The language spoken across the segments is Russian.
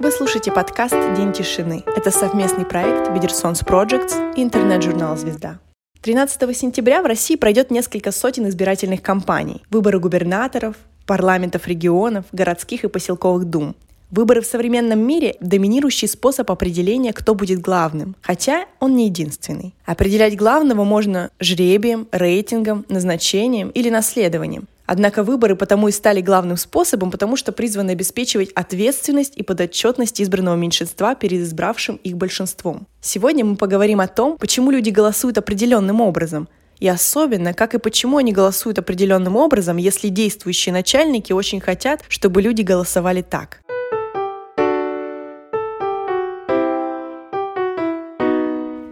Вы слушаете подкаст «День тишины». Это совместный проект Бедерсонс Projects и интернет-журнал «Звезда». 13 сентября в России пройдет несколько сотен избирательных кампаний. Выборы губернаторов, парламентов регионов, городских и поселковых дум. Выборы в современном мире – доминирующий способ определения, кто будет главным, хотя он не единственный. Определять главного можно жребием, рейтингом, назначением или наследованием. Однако выборы потому и стали главным способом, потому что призваны обеспечивать ответственность и подотчетность избранного меньшинства перед избравшим их большинством. Сегодня мы поговорим о том, почему люди голосуют определенным образом, и особенно, как и почему они голосуют определенным образом, если действующие начальники очень хотят, чтобы люди голосовали так.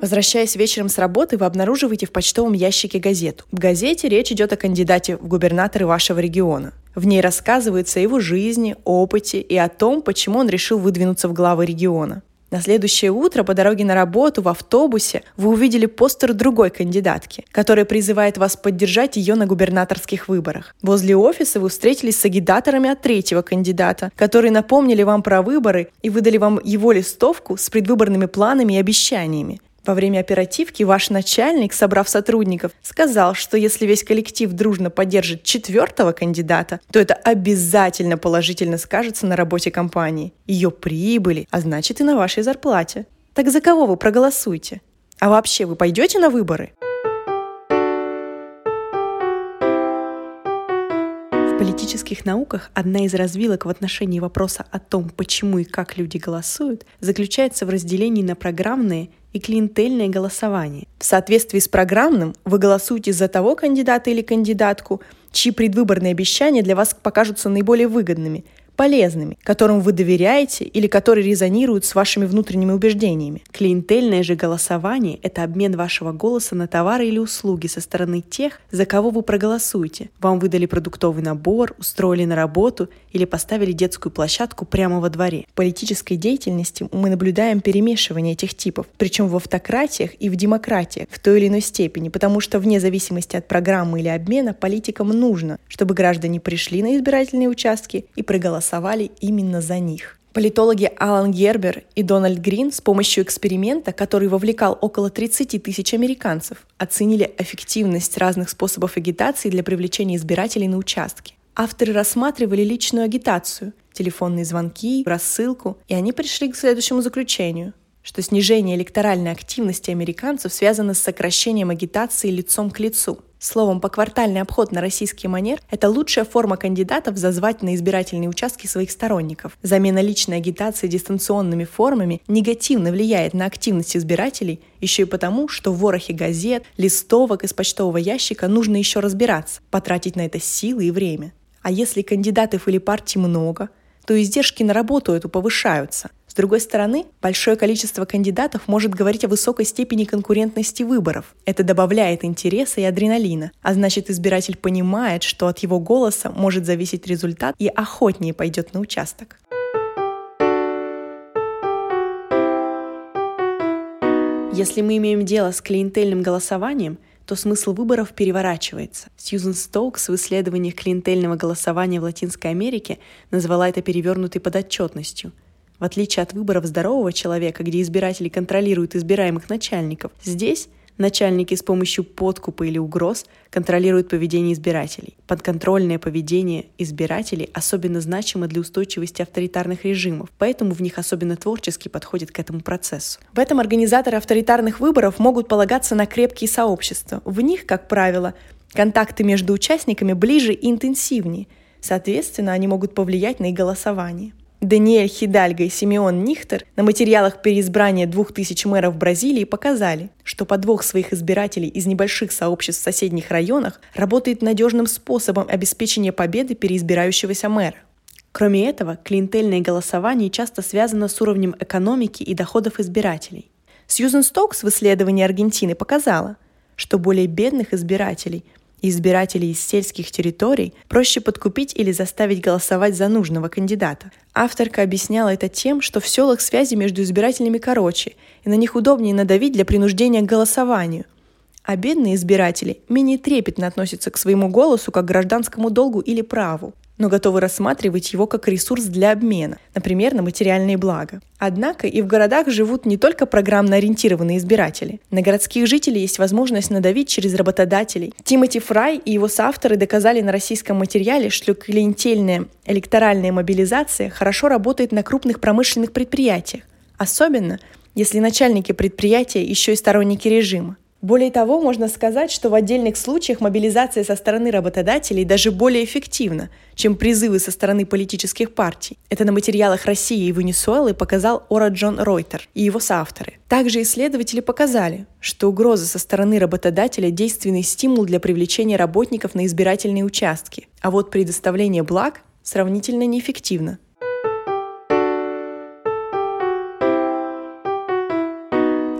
Возвращаясь вечером с работы, вы обнаруживаете в почтовом ящике газету. В газете речь идет о кандидате в губернаторы вашего региона. В ней рассказывается о его жизни, опыте и о том, почему он решил выдвинуться в главы региона. На следующее утро по дороге на работу в автобусе вы увидели постер другой кандидатки, которая призывает вас поддержать ее на губернаторских выборах. Возле офиса вы встретились с агитаторами от третьего кандидата, которые напомнили вам про выборы и выдали вам его листовку с предвыборными планами и обещаниями. Во время оперативки ваш начальник, собрав сотрудников, сказал, что если весь коллектив дружно поддержит четвертого кандидата, то это обязательно положительно скажется на работе компании, ее прибыли, а значит и на вашей зарплате. Так за кого вы проголосуете? А вообще вы пойдете на выборы? В политических науках одна из развилок в отношении вопроса о том, почему и как люди голосуют, заключается в разделении на программные и клиентельное голосование. В соответствии с программным вы голосуете за того кандидата или кандидатку, чьи предвыборные обещания для вас покажутся наиболее выгодными – полезными, которым вы доверяете или которые резонируют с вашими внутренними убеждениями. Клиентельное же голосование – это обмен вашего голоса на товары или услуги со стороны тех, за кого вы проголосуете. Вам выдали продуктовый набор, устроили на работу или поставили детскую площадку прямо во дворе. В политической деятельности мы наблюдаем перемешивание этих типов, причем в автократиях и в демократиях в той или иной степени, потому что вне зависимости от программы или обмена политикам нужно, чтобы граждане пришли на избирательные участки и проголосовали голосовали именно за них. Политологи Алан Гербер и Дональд Грин с помощью эксперимента, который вовлекал около 30 тысяч американцев, оценили эффективность разных способов агитации для привлечения избирателей на участки. Авторы рассматривали личную агитацию, телефонные звонки, рассылку, и они пришли к следующему заключению – что снижение электоральной активности американцев связано с сокращением агитации лицом к лицу. Словом, поквартальный обход на российский манер – это лучшая форма кандидатов зазвать на избирательные участки своих сторонников. Замена личной агитации дистанционными формами негативно влияет на активность избирателей еще и потому, что в ворохе газет, листовок из почтового ящика нужно еще разбираться, потратить на это силы и время. А если кандидатов или партий много, то издержки на работу эту повышаются другой стороны, большое количество кандидатов может говорить о высокой степени конкурентности выборов. Это добавляет интереса и адреналина, а значит избиратель понимает, что от его голоса может зависеть результат и охотнее пойдет на участок. Если мы имеем дело с клиентельным голосованием, то смысл выборов переворачивается. Сьюзен Стоукс в исследованиях клиентельного голосования в Латинской Америке назвала это перевернутой подотчетностью – в отличие от выборов здорового человека, где избиратели контролируют избираемых начальников, здесь начальники с помощью подкупа или угроз контролируют поведение избирателей. Подконтрольное поведение избирателей особенно значимо для устойчивости авторитарных режимов, поэтому в них особенно творчески подходят к этому процессу. В этом организаторы авторитарных выборов могут полагаться на крепкие сообщества. В них, как правило, контакты между участниками ближе и интенсивнее. Соответственно, они могут повлиять на их голосование. Даниэль Хидальго и Симеон Нихтер на материалах переизбрания двух тысяч мэров Бразилии показали, что подвох своих избирателей из небольших сообществ в соседних районах работает надежным способом обеспечения победы переизбирающегося мэра. Кроме этого, клиентельное голосование часто связано с уровнем экономики и доходов избирателей. Сьюзен Стокс в исследовании Аргентины показала, что более бедных избирателей – избирателей из сельских территорий проще подкупить или заставить голосовать за нужного кандидата. Авторка объясняла это тем, что в селах связи между избирателями короче, и на них удобнее надавить для принуждения к голосованию. А бедные избиратели менее трепетно относятся к своему голосу как к гражданскому долгу или праву. Но готовы рассматривать его как ресурс для обмена, например, на материальные блага. Однако и в городах живут не только программно ориентированные избиратели. На городских жителей есть возможность надавить через работодателей. Тимоти Фрай и его соавторы доказали на российском материале, что клиентельная электоральная мобилизация хорошо работает на крупных промышленных предприятиях, особенно если начальники предприятия еще и сторонники режима. Более того, можно сказать, что в отдельных случаях мобилизация со стороны работодателей даже более эффективна, чем призывы со стороны политических партий. Это на материалах России и Венесуэлы показал Ора Джон Ройтер и его соавторы. Также исследователи показали, что угроза со стороны работодателя – действенный стимул для привлечения работников на избирательные участки, а вот предоставление благ сравнительно неэффективно –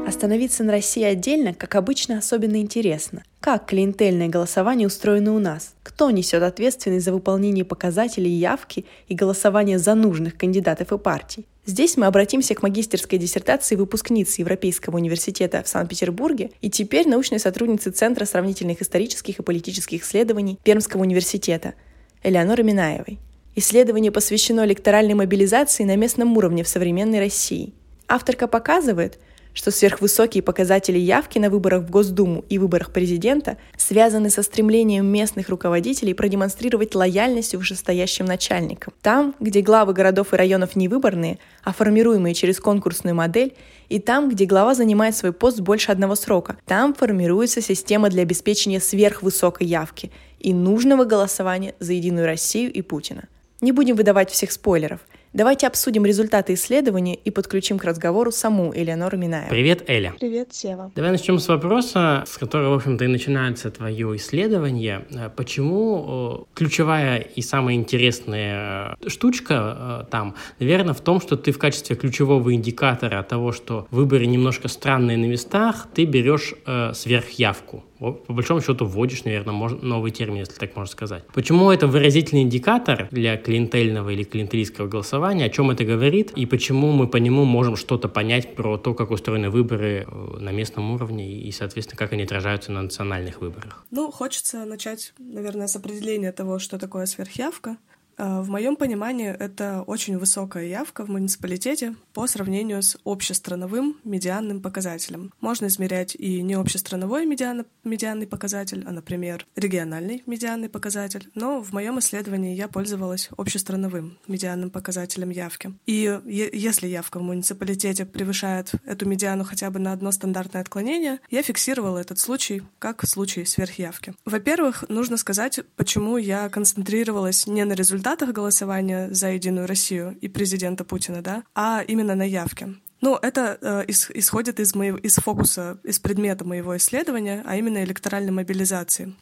Остановиться на России отдельно, как обычно, особенно интересно. Как клиентельное голосование устроено у нас? Кто несет ответственность за выполнение показателей явки и голосование за нужных кандидатов и партий? Здесь мы обратимся к магистерской диссертации выпускницы Европейского университета в Санкт-Петербурге и теперь научной сотрудницы Центра сравнительных исторических и политических исследований Пермского университета Элеоноры Минаевой. Исследование посвящено электоральной мобилизации на местном уровне в современной России. Авторка показывает, что сверхвысокие показатели явки на выборах в Госдуму и выборах президента связаны со стремлением местных руководителей продемонстрировать лояльность вышестоящим начальникам. Там, где главы городов и районов не выборные, а формируемые через конкурсную модель, и там, где глава занимает свой пост больше одного срока, там формируется система для обеспечения сверхвысокой явки и нужного голосования за Единую Россию и Путина. Не будем выдавать всех спойлеров – Давайте обсудим результаты исследования и подключим к разговору саму Элеонору Минаеву. Привет, Эля. Привет, Сева. Давай начнем с вопроса, с которого, в общем-то, и начинается твое исследование. Почему ключевая и самая интересная э, штучка э, там, наверное, в том, что ты в качестве ключевого индикатора того, что выборы немножко странные на местах, ты берешь э, сверхявку по большому счету вводишь, наверное, можно, новый термин, если так можно сказать. Почему это выразительный индикатор для клиентельного или клиентелистского голосования, о чем это говорит, и почему мы по нему можем что-то понять про то, как устроены выборы э, на местном уровне и, соответственно, как они отражаются на национальных выборах? Ну, хочется начать, наверное, с определения того, что такое сверхявка. Э, в моем понимании это очень высокая явка в муниципалитете по сравнению с общестрановым медианным показателем. Можно измерять и не общестрановой медиан, медианный показатель, а, например, региональный медианный показатель, но в моем исследовании я пользовалась общестрановым медианным показателем явки. И если явка в муниципалитете превышает эту медиану хотя бы на одно стандартное отклонение, я фиксировала этот случай как случай сверхявки. Во-первых, нужно сказать, почему я концентрировалась не на результате результатах голосования за Единую Россию и президента Путина, да, а именно на явке. Ну, это э, исходит из, моего, из фокуса, из предмета моего исследования, а именно электоральной мобилизации.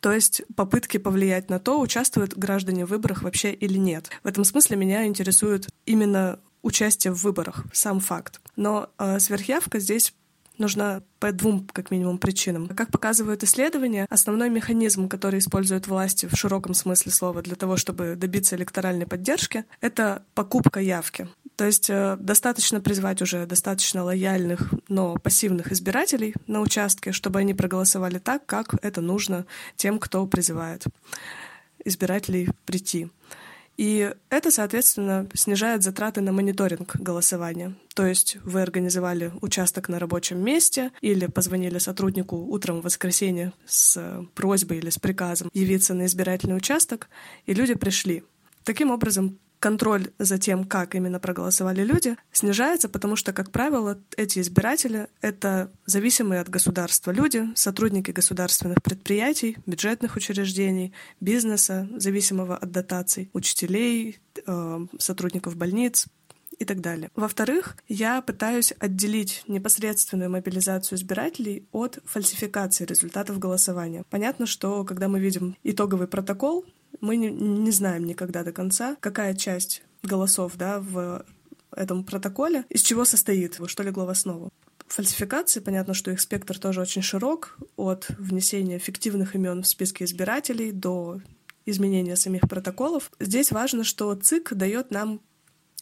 То есть попытки повлиять на то, участвуют граждане в выборах вообще или нет. В этом смысле меня интересует именно участие в выборах, сам факт. Но э, сверхявка здесь нужна по двум, как минимум, причинам. Как показывают исследования, основной механизм, который используют власти в широком смысле слова для того, чтобы добиться электоральной поддержки, это покупка явки. То есть э, достаточно призвать уже достаточно лояльных, но пассивных избирателей на участке, чтобы они проголосовали так, как это нужно тем, кто призывает избирателей прийти. И это, соответственно, снижает затраты на мониторинг голосования. То есть вы организовали участок на рабочем месте или позвонили сотруднику утром в воскресенье с просьбой или с приказом явиться на избирательный участок, и люди пришли. Таким образом, контроль за тем, как именно проголосовали люди, снижается, потому что, как правило, эти избиратели — это зависимые от государства люди, сотрудники государственных предприятий, бюджетных учреждений, бизнеса, зависимого от дотаций, учителей, э, сотрудников больниц, и так далее. Во-вторых, я пытаюсь отделить непосредственную мобилизацию избирателей от фальсификации результатов голосования. Понятно, что когда мы видим итоговый протокол, мы не, не знаем никогда до конца, какая часть голосов да, в этом протоколе, из чего состоит, что легло в основу. Фальсификации, понятно, что их спектр тоже очень широк, от внесения фиктивных имен в списки избирателей до изменения самих протоколов. Здесь важно, что ЦИК дает нам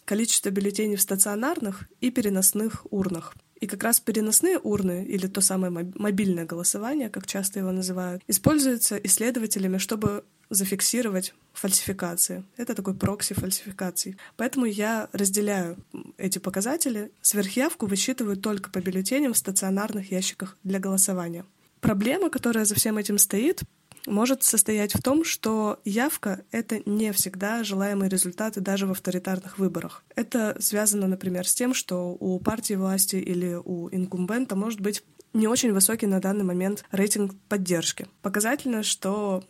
количество бюллетеней в стационарных и переносных урнах. И как раз переносные урны, или то самое мобильное голосование, как часто его называют, используются исследователями, чтобы зафиксировать фальсификации. Это такой прокси фальсификаций. Поэтому я разделяю эти показатели. Сверхявку высчитываю только по бюллетеням в стационарных ящиках для голосования. Проблема, которая за всем этим стоит, может состоять в том, что явка — это не всегда желаемые результаты даже в авторитарных выборах. Это связано, например, с тем, что у партии власти или у инкумбента может быть не очень высокий на данный момент рейтинг поддержки. Показательно, что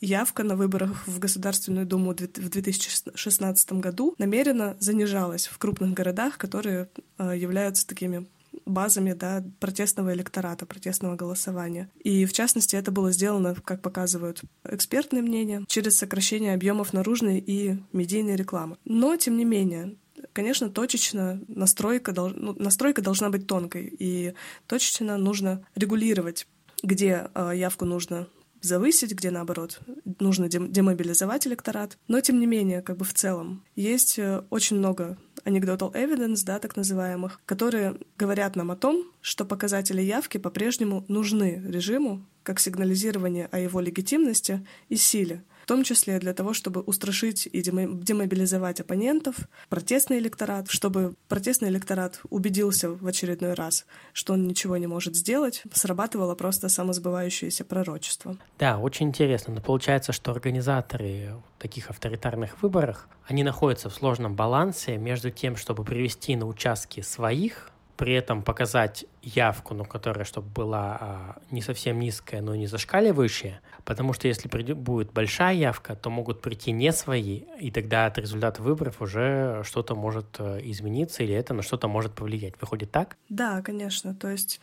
явка на выборах в Государственную Думу в 2016 году намеренно занижалась в крупных городах, которые э, являются такими базами да, протестного электората, протестного голосования. И, в частности, это было сделано, как показывают экспертные мнения, через сокращение объемов наружной и медийной рекламы. Но, тем не менее, конечно, точечно настройка, ну, настройка должна быть тонкой, и точечно нужно регулировать где э, явку нужно завысить, где наоборот нужно демобилизовать электорат. Но тем не менее, как бы в целом, есть э, очень много anecdotal evidence, да, так называемых, которые говорят нам о том, что показатели явки по-прежнему нужны режиму как сигнализирование о его легитимности и силе в том числе для того, чтобы устрашить и демобилизовать оппонентов, протестный электорат, чтобы протестный электорат убедился в очередной раз, что он ничего не может сделать, срабатывало просто самосбывающееся пророчество. Да, очень интересно. Но получается, что организаторы таких авторитарных выборов, они находятся в сложном балансе между тем, чтобы привести на участки своих при этом показать явку, ну, которая, чтобы была а, не совсем низкая, но не зашкаливающая, потому что если придет, будет большая явка, то могут прийти не свои, и тогда от результата выборов уже что-то может э, измениться, или это на что-то может повлиять. Выходит так? Да, конечно. То есть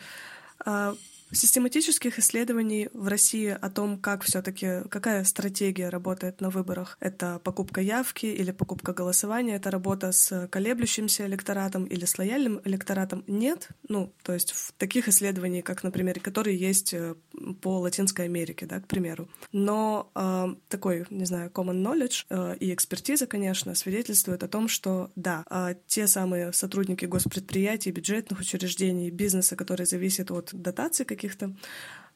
а, Систематических исследований в России о том, как все-таки, какая стратегия работает на выборах, это покупка явки или покупка голосования, это работа с колеблющимся электоратом или с лояльным электоратом, нет. Ну, то есть в таких исследований, как, например, которые есть э, по Латинской Америке, да, к примеру. Но э, такой, не знаю, common knowledge э, и экспертиза, конечно, свидетельствует о том, что да, э, те самые сотрудники госпредприятий, бюджетных учреждений, бизнеса, которые зависят от дотаций каких-то,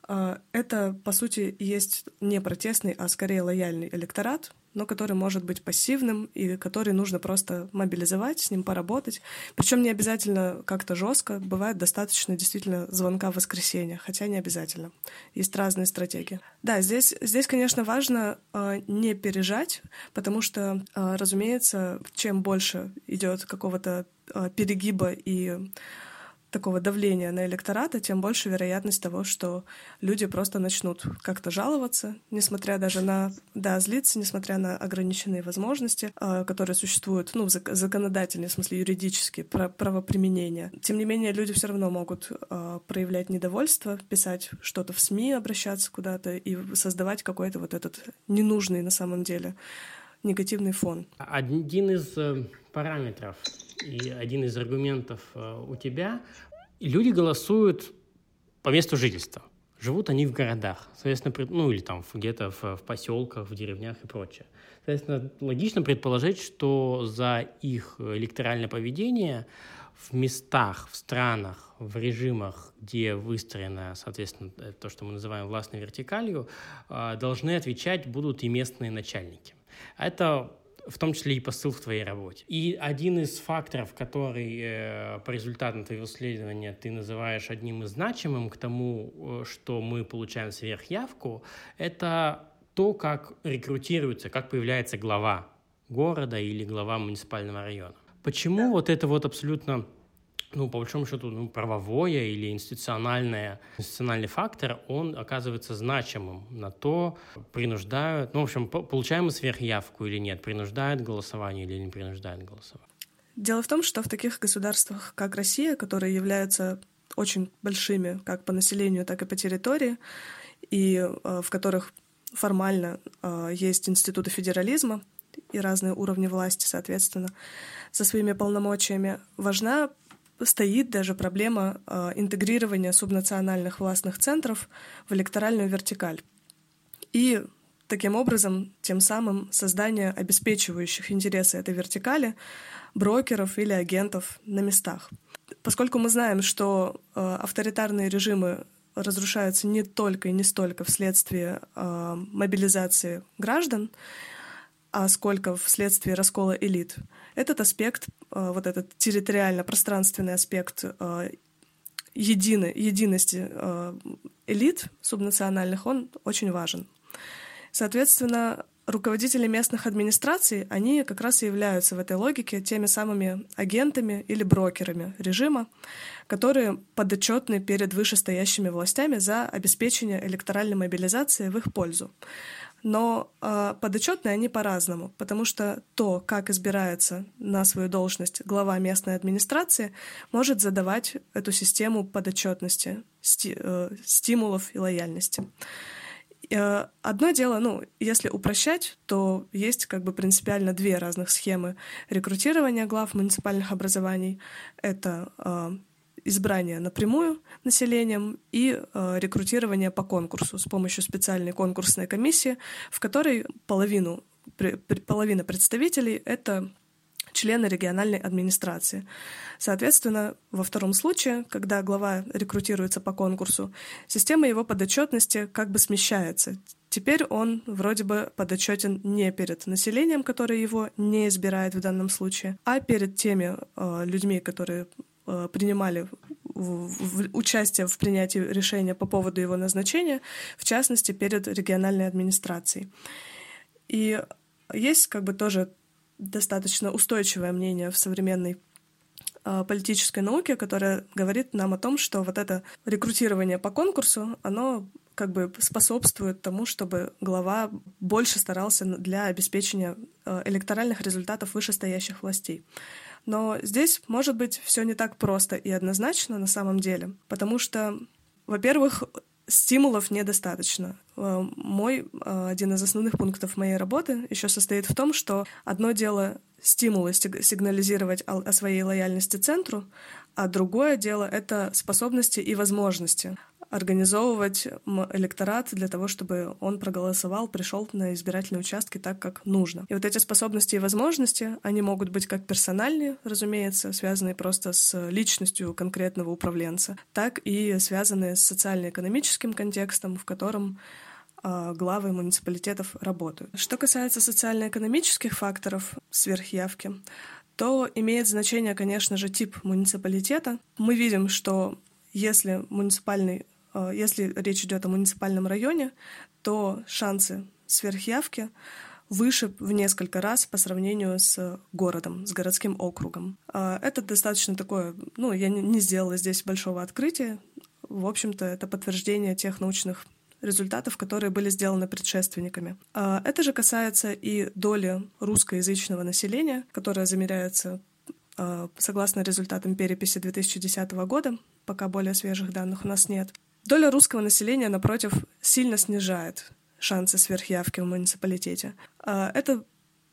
э, это, по сути, есть не протестный, а скорее лояльный электорат, но который может быть пассивным и который нужно просто мобилизовать, с ним поработать. Причем не обязательно как-то жестко, бывает достаточно действительно звонка в воскресенье, хотя не обязательно. Есть разные стратегии. Да, здесь, здесь конечно, важно э, не пережать, потому что, э, разумеется, чем больше идет какого-то э, перегиба и такого давления на электората, тем больше вероятность того, что люди просто начнут как-то жаловаться, несмотря даже на, да, злиться, несмотря на ограниченные возможности, э, которые существуют, ну, в смысле юридические, правоприменения. Тем не менее, люди все равно могут э, проявлять недовольство, писать что-то в СМИ, обращаться куда-то и создавать какой-то вот этот ненужный на самом деле негативный фон. Один из э, параметров и один из аргументов э, у тебя, люди голосуют по месту жительства. Живут они в городах, соответственно, ну или там где-то в, в поселках, в деревнях и прочее. Соответственно, логично предположить, что за их электоральное поведение в местах, в странах, в режимах, где выстроено, соответственно, то, что мы называем властной вертикалью, э, должны отвечать будут и местные начальники. Это в том числе и посыл в твоей работе. И один из факторов, который э, по результатам твоего исследования ты называешь одним из значимым к тому, э, что мы получаем сверхявку, это то, как рекрутируется, как появляется глава города или глава муниципального района. Почему да. вот это вот абсолютно ну, по большому счету, ну, правовое или институциональное, институциональный фактор, он оказывается значимым на то, принуждают, ну, в общем, получаем мы сверхявку или нет, принуждают голосование или не принуждают голосование. Дело в том, что в таких государствах, как Россия, которые являются очень большими как по населению, так и по территории, и э, в которых формально э, есть институты федерализма и разные уровни власти, соответственно, со своими полномочиями, важна стоит даже проблема э, интегрирования субнациональных властных центров в электоральную вертикаль. И таким образом, тем самым создание обеспечивающих интересы этой вертикали брокеров или агентов на местах. Поскольку мы знаем, что э, авторитарные режимы разрушаются не только и не столько вследствие э, мобилизации граждан, а сколько вследствие раскола элит. Этот аспект, э, вот этот территориально-пространственный аспект э, единой, единости э, элит субнациональных, он очень важен. Соответственно, руководители местных администраций, они как раз и являются в этой логике теми самыми агентами или брокерами режима, которые подотчетны перед вышестоящими властями за обеспечение электоральной мобилизации в их пользу. Но э, подотчетны они по-разному, потому что то, как избирается на свою должность глава местной администрации, может задавать эту систему подотчетности, сти, э, стимулов и лояльности. Э, одно дело, ну, если упрощать, то есть как бы принципиально две разных схемы рекрутирования глав муниципальных образований. Это э, избрание напрямую населением и э, рекрутирование по конкурсу с помощью специальной конкурсной комиссии, в которой половину, при, половина представителей — это члены региональной администрации. Соответственно, во втором случае, когда глава рекрутируется по конкурсу, система его подотчетности как бы смещается. Теперь он вроде бы подотчетен не перед населением, которое его не избирает в данном случае, а перед теми э, людьми, которые принимали в, в, участие в принятии решения по поводу его назначения, в частности, перед региональной администрацией. И есть как бы тоже достаточно устойчивое мнение в современной а, политической науке, которая говорит нам о том, что вот это рекрутирование по конкурсу, оно как бы способствует тому, чтобы глава больше старался для обеспечения а, электоральных результатов вышестоящих властей. Но здесь, может быть, все не так просто и однозначно на самом деле, потому что, во-первых, стимулов недостаточно. Э, мой э, один из основных пунктов моей работы еще состоит в том, что одно дело стимулы сигнализировать о своей лояльности центру, а другое дело — это способности и возможности организовывать электорат для того, чтобы он проголосовал, пришел на избирательные участки так, как нужно. И вот эти способности и возможности, они могут быть как персональные, разумеется, связанные просто с личностью конкретного управленца, так и связанные с социально-экономическим контекстом, в котором а, главы муниципалитетов работают. Что касается социально-экономических факторов сверхявки, то имеет значение, конечно же, тип муниципалитета. Мы видим, что если муниципальный если речь идет о муниципальном районе, то шансы сверхявки выше в несколько раз по сравнению с городом, с городским округом. Э, это достаточно такое, ну, я не сделала здесь большого открытия. В общем-то, это подтверждение тех научных результатов, которые были сделаны предшественниками. Э, это же касается и доли русскоязычного населения, которая замеряется согласно результатам переписи 2010 года, пока более свежих данных у нас нет. Доля русского населения, напротив, сильно снижает шансы сверхявки в муниципалитете. А, это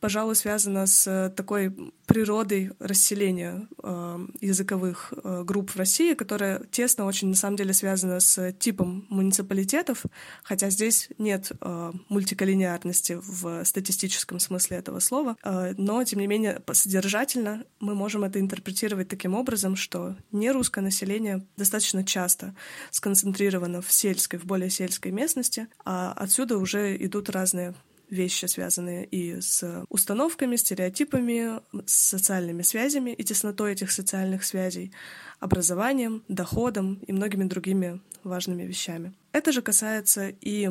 пожалуй, связано с э, такой природой расселения э, языковых э, групп в России, которая тесно очень, на самом деле, связана с типом муниципалитетов, хотя здесь нет э, мультиколлинеарности в статистическом смысле этого слова, но, тем не менее, содержательно мы можем это интерпретировать таким образом, что нерусское население достаточно часто сконцентрировано в сельской, в более сельской местности, а отсюда уже идут разные вещи, связанные и с установками, стереотипами, с социальными связями и теснотой этих социальных связей, образованием, доходом и многими другими важными вещами. Это же касается и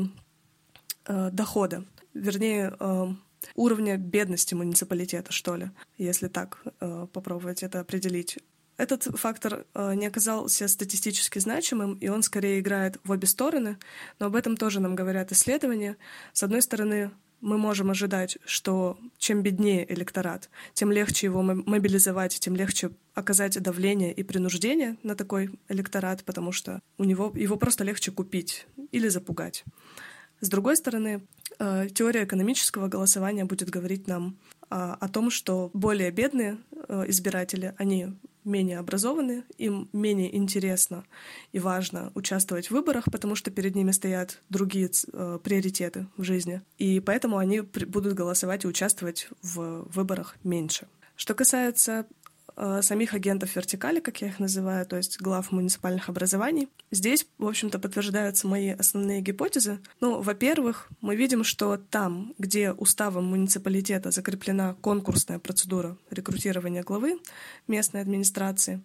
э, дохода, вернее, э, уровня бедности муниципалитета, что ли, если так э, попробовать это определить. Этот фактор э, не оказался статистически значимым, и он скорее играет в обе стороны, но об этом тоже нам говорят исследования. С одной стороны, мы можем ожидать, что чем беднее электорат, тем легче его мобилизовать, тем легче оказать давление и принуждение на такой электорат, потому что у него его просто легче купить или запугать. С другой стороны, э, теория экономического голосования будет говорить нам а, о том, что более бедные э, избиратели, они менее образованы, им менее интересно и важно участвовать в выборах, потому что перед ними стоят другие э, приоритеты в жизни. И поэтому они будут голосовать и участвовать в выборах меньше. Что касается самих агентов вертикали, как я их называю, то есть глав муниципальных образований. Здесь, в общем-то, подтверждаются мои основные гипотезы. Ну, во-первых, мы видим, что там, где уставом муниципалитета закреплена конкурсная процедура рекрутирования главы местной администрации,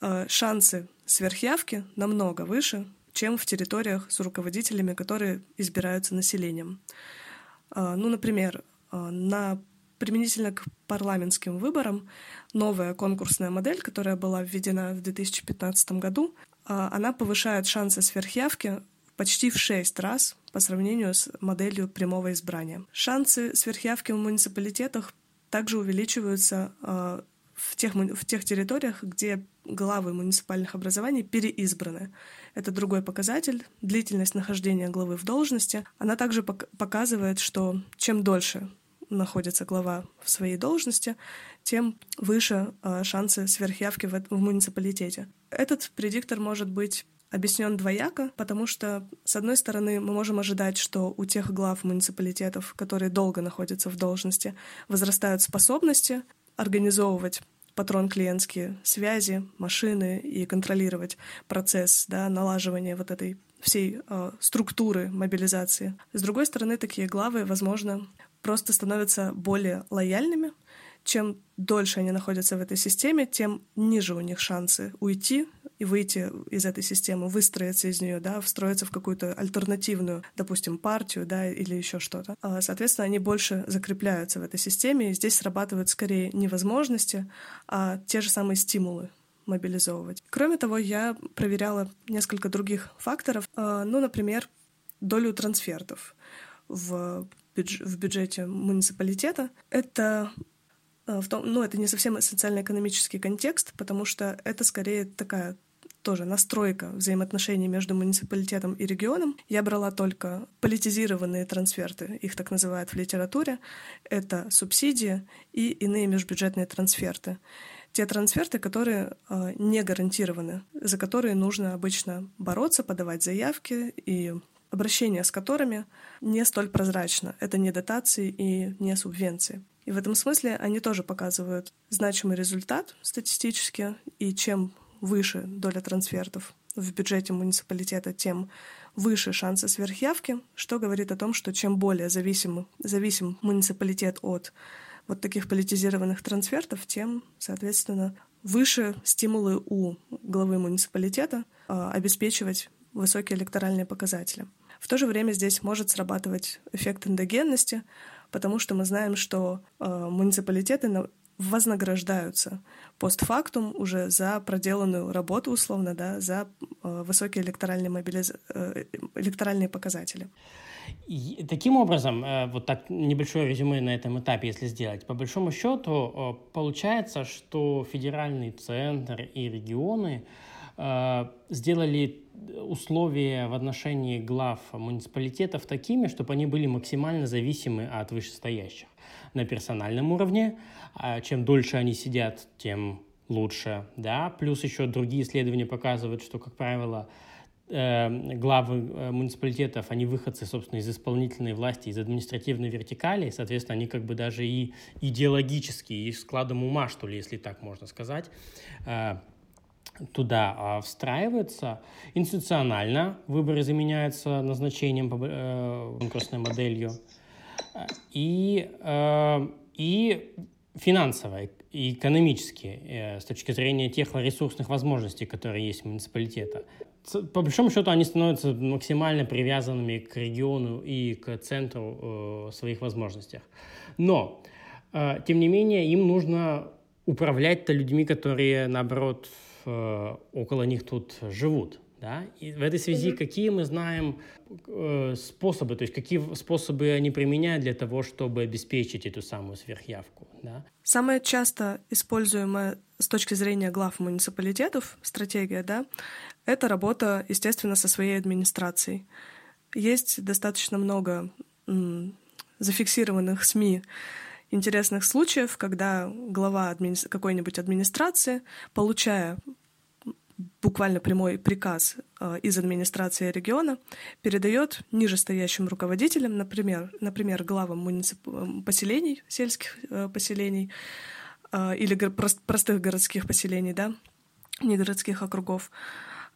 э, шансы сверхявки намного выше, чем в территориях с руководителями, которые избираются населением. Э, ну, например, э, на применительно к парламентским выборам новая конкурсная модель, которая была введена в 2015 году, а, она повышает шансы сверхявки почти в шесть раз по сравнению с моделью прямого избрания. Шансы сверхявки в муниципалитетах также увеличиваются а, в тех, в тех территориях, где главы муниципальных образований переизбраны. Это другой показатель. Длительность нахождения главы в должности. Она также показывает, что чем дольше находится глава в своей должности, тем выше э, шансы сверхявки в, в муниципалитете. Этот предиктор может быть объяснен двояко, потому что, с одной стороны, мы можем ожидать, что у тех глав муниципалитетов, которые долго находятся в должности, возрастают способности организовывать патрон-клиентские связи, машины и контролировать процесс да, налаживания вот этой всей э, структуры мобилизации. С другой стороны, такие главы, возможно, просто становятся более лояльными. Чем дольше они находятся в этой системе, тем ниже у них шансы уйти и выйти из этой системы, выстроиться из нее, да, встроиться в какую-то альтернативную, допустим, партию, да, или еще что-то. А, соответственно, они больше закрепляются в этой системе, и здесь срабатывают скорее не возможности, а те же самые стимулы мобилизовывать. Кроме того, я проверяла несколько других факторов, а, ну, например, долю трансфертов в в бюджете муниципалитета. Это э, в том, ну, это не совсем социально-экономический контекст, потому что это скорее такая тоже настройка взаимоотношений между муниципалитетом и регионом. Я брала только политизированные трансферты, их так называют в литературе. Это субсидии и иные межбюджетные трансферты. Те трансферты, которые э, не гарантированы, за которые нужно обычно бороться, подавать заявки и обращение с которыми не столь прозрачно. Это не дотации и не субвенции. И в этом смысле они тоже показывают значимый результат статистически, и чем выше доля трансфертов в бюджете муниципалитета, тем выше шансы сверхявки, что говорит о том, что чем более зависим, зависим муниципалитет от вот таких политизированных трансфертов, тем, соответственно, выше стимулы у главы муниципалитета э, обеспечивать высокие электоральные показатели. В то же время здесь может срабатывать эффект эндогенности, потому что мы знаем, что э, муниципалитеты вознаграждаются постфактум уже за проделанную работу, условно, да, за э, высокие электоральные, мобилиз... э, электоральные показатели. И таким образом, э, вот так небольшое резюме на этом этапе, если сделать, по большому счету э, получается, что федеральный центр и регионы э, сделали условия в отношении глав муниципалитетов такими, чтобы они были максимально зависимы от вышестоящих на персональном уровне. А чем дольше они сидят, тем лучше. Да? Плюс еще другие исследования показывают, что, как правило, э, главы э, муниципалитетов, они выходцы, собственно, из исполнительной власти, из административной вертикали, соответственно, они как бы даже и идеологически, и складом ума, что ли, если так можно сказать, э, туда а, встраивается. Институционально выборы заменяются назначением э, конкурсной моделью. И, э, и финансово, и экономически, э, с точки зрения тех ресурсных возможностей, которые есть у муниципалитета. По большому счету они становятся максимально привязанными к региону и к центру своих возможностях. Но, тем не менее, им нужно управлять-то людьми, которые, наоборот, около них тут живут. Да? И в этой связи mm-hmm. какие мы знаем э, способы, то есть какие способы они применяют для того, чтобы обеспечить эту самую сверхявку? Да? Самая часто используемая с точки зрения глав муниципалитетов стратегия, да, это работа, естественно, со своей администрацией. Есть достаточно много м, зафиксированных СМИ интересных случаев, когда глава админи... какой-нибудь администрации, получая буквально прямой приказ э, из администрации региона, передает нижестоящим руководителям, например, например главам муницип... поселений, сельских э, поселений, э, или прост, простых городских поселений, да, не городских округов,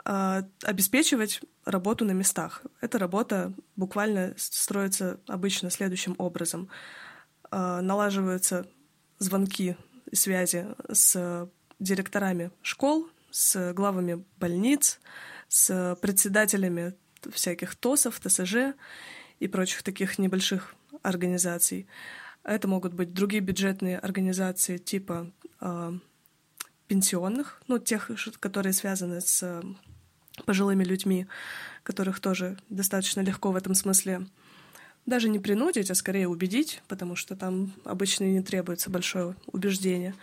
обеспечивать работу на местах. Эта работа буквально строится обычно следующим образом. Э, налаживаются звонки и связи с директорами школ, с главами больниц, с председателями всяких ТОСов, ТСЖ и прочих таких небольших организаций. Это могут быть другие бюджетные организации типа э, пенсионных, ну, тех, которые связаны с пожилыми людьми, которых тоже достаточно легко в этом смысле даже не принудить, а скорее убедить, потому что там обычно не требуется большое убеждение.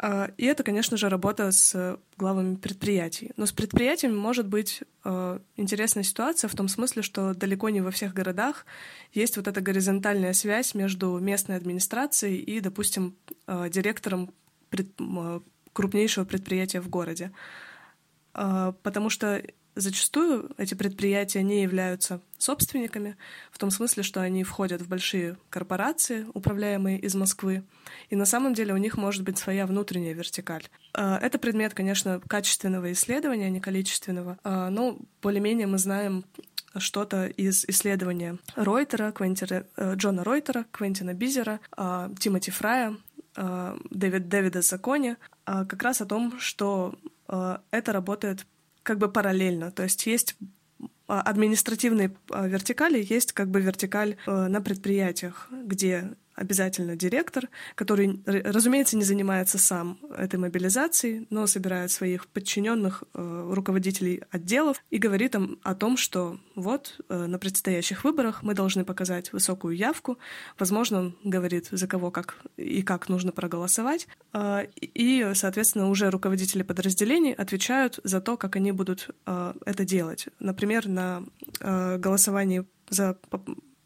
А, и это, конечно же, работа с главами предприятий. Но с предприятиями может быть э, интересная ситуация в том смысле, что далеко не во всех городах есть вот эта горизонтальная связь между местной администрацией и, допустим, э, директором крупнейшего предприятия в городе. Потому что Зачастую эти предприятия не являются собственниками, в том смысле, что они входят в большие корпорации, управляемые из Москвы, и на самом деле у них может быть своя внутренняя вертикаль. А, это предмет, конечно, качественного исследования, а не количественного, а, но более-менее мы знаем что-то из исследования Ройтера, Квентина, э, Джона Ройтера, Квентина Бизера, а, Тимоти Фрая, Дэвид, Дэвида Закони, как раз о том, что это работает как бы параллельно. То есть есть а, административные а, вертикали, есть как бы вертикаль э, на предприятиях, где обязательно директор, который, разумеется, не занимается сам этой мобилизацией, но собирает своих подчиненных э, руководителей отделов и говорит им о том, что вот э, на предстоящих выборах мы должны показать высокую явку. Возможно, он говорит, за кого как и как нужно проголосовать. Э, и, соответственно, уже руководители подразделений отвечают за то, как они будут э, это делать. Например, на э, голосовании за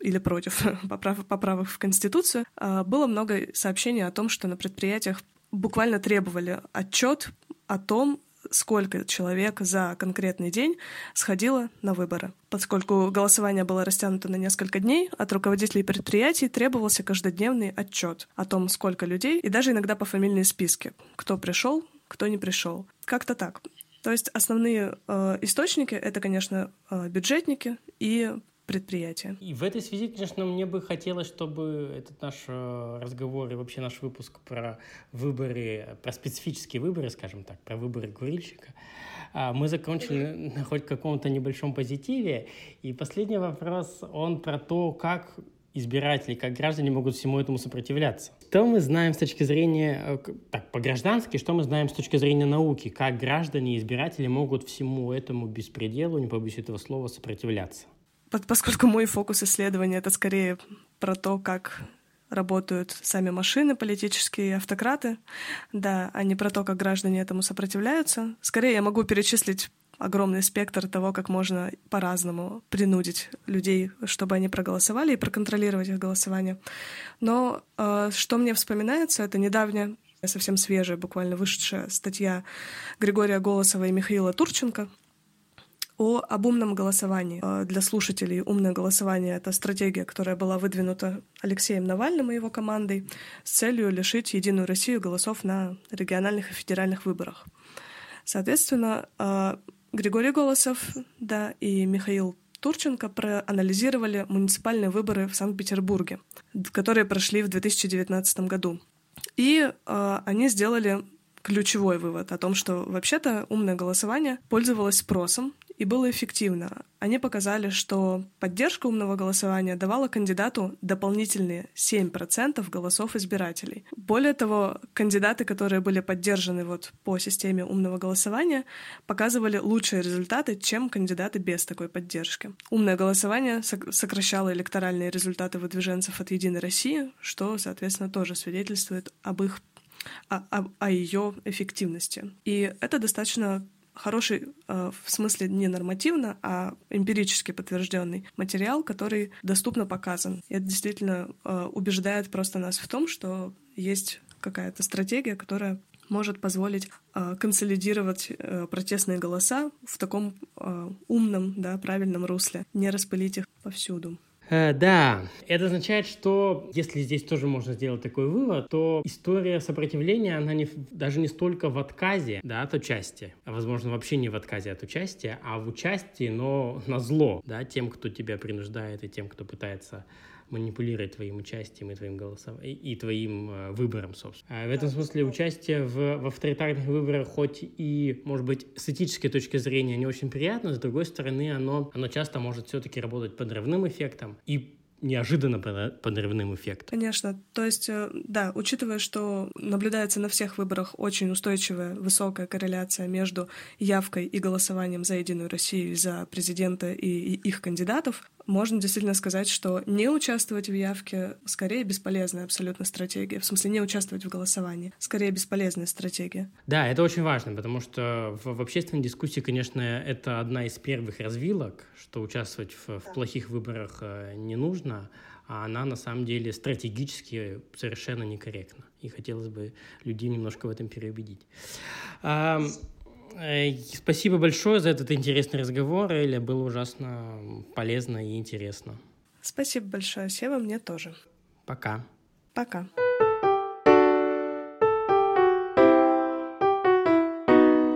или против поправ поправок в Конституцию, а, было много сообщений о том, что на предприятиях буквально требовали отчет о том, сколько человек за конкретный день сходило на выборы. Поскольку голосование было растянуто на несколько дней, от руководителей предприятий требовался каждодневный отчет о том, сколько людей, и даже иногда по фамильные списки, кто пришел, кто не пришел. Как-то так. То есть основные э, источники это, конечно, э, бюджетники и предприятия. И в этой связи, конечно, мне бы хотелось, чтобы этот наш э, разговор и вообще наш выпуск про выборы, про специфические выборы, скажем так, про выборы курильщика, а, мы закончили на хоть каком-то небольшом позитиве. И последний вопрос, он про то, как избиратели, как граждане могут всему этому сопротивляться. Что мы знаем с точки зрения, э, так, по-граждански, что мы знаем с точки зрения науки, как граждане и избиратели могут всему этому беспределу, не побоюсь этого слова, сопротивляться? Поскольку мой фокус исследования это скорее про то, как работают сами машины, политические автократы, да, а не про то, как граждане этому сопротивляются. Скорее я могу перечислить огромный спектр того, как можно по-разному принудить людей, чтобы они проголосовали и проконтролировать их голосование. Но э, что мне вспоминается, это недавняя, совсем свежая, буквально вышедшая статья Григория Голосова и Михаила Турченко — о, об умном голосовании. Э, для слушателей умное голосование — это стратегия, которая была выдвинута Алексеем Навальным и его командой с целью лишить Единую Россию голосов на региональных и федеральных выборах. Соответственно, э, Григорий Голосов да, и Михаил Турченко проанализировали муниципальные выборы в Санкт-Петербурге, которые прошли в 2019 году. И э, они сделали ключевой вывод о том, что вообще-то умное голосование пользовалось спросом и было эффективно. Они показали, что поддержка умного голосования давала кандидату дополнительные 7% голосов избирателей. Более того, кандидаты, которые были поддержаны вот по системе умного голосования, показывали лучшие результаты, чем кандидаты без такой поддержки. Умное голосование сокращало электоральные результаты выдвиженцев от «Единой России», что, соответственно, тоже свидетельствует об их о, о, о ее эффективности. И это достаточно хороший э, в смысле не нормативно, а эмпирически подтвержденный материал, который доступно показан. И это действительно э, убеждает просто нас в том, что есть какая-то стратегия, которая может позволить э, консолидировать протестные голоса в таком умном, да, правильном русле, не распылить их повсюду. Э, да, это означает, что если здесь тоже можно сделать такой вывод, то история сопротивления, она не, даже не столько в отказе да, от участия, а возможно вообще не в отказе от участия, а в участии, но на зло да, тем, кто тебя принуждает и тем, кто пытается манипулировать твоим участием и твоим голосом, и, и твоим э, выбором, собственно. А в этом смысле участие в, в авторитарных выборах, хоть и, может быть, с этической точки зрения не очень приятно, с другой стороны, оно, оно часто может все-таки работать подрывным эффектом и неожиданно подрывным эффектом. Конечно. То есть, э, да, учитывая, что наблюдается на всех выборах очень устойчивая высокая корреляция между явкой и голосованием за Единую Россию, за президента и их кандидатов, можно действительно сказать, что не участвовать в явке скорее бесполезная абсолютно стратегия. В смысле, не участвовать в голосовании. Скорее бесполезная стратегия. Да, это очень важно, потому что в, в общественной дискуссии, конечно, это одна из первых развилок, что участвовать в, в плохих выборах э, не нужно, а она на самом деле стратегически совершенно некорректна. И хотелось бы людей немножко в этом переубедить. Э, спасибо большое за этот интересный разговор, Эля. Было ужасно полезно и интересно. Спасибо большое, Сева, мне тоже. Пока. Пока.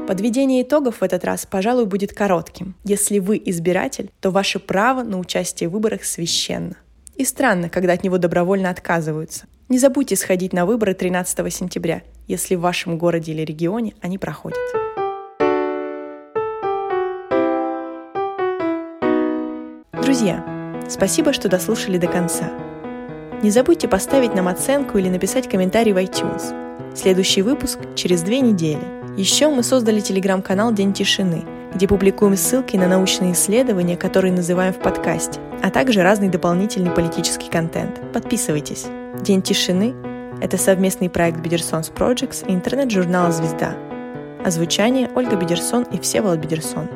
Подведение итогов в этот раз, пожалуй, будет коротким. Если вы избиратель, то ваше право на участие в выборах священно. И странно, когда от него добровольно отказываются. Не забудьте сходить на выборы 13 сентября, если в вашем городе или регионе они проходят. Друзья, спасибо, что дослушали до конца. Не забудьте поставить нам оценку или написать комментарий в iTunes. Следующий выпуск через две недели. Еще мы создали телеграм-канал «День тишины», где публикуем ссылки на научные исследования, которые называем в подкасте, а также разный дополнительный политический контент. Подписывайтесь. «День тишины» — это совместный проект Бедерсонс Projects и интернет-журнала «Звезда». Озвучание Ольга Бедерсон и Всеволод Бедерсон.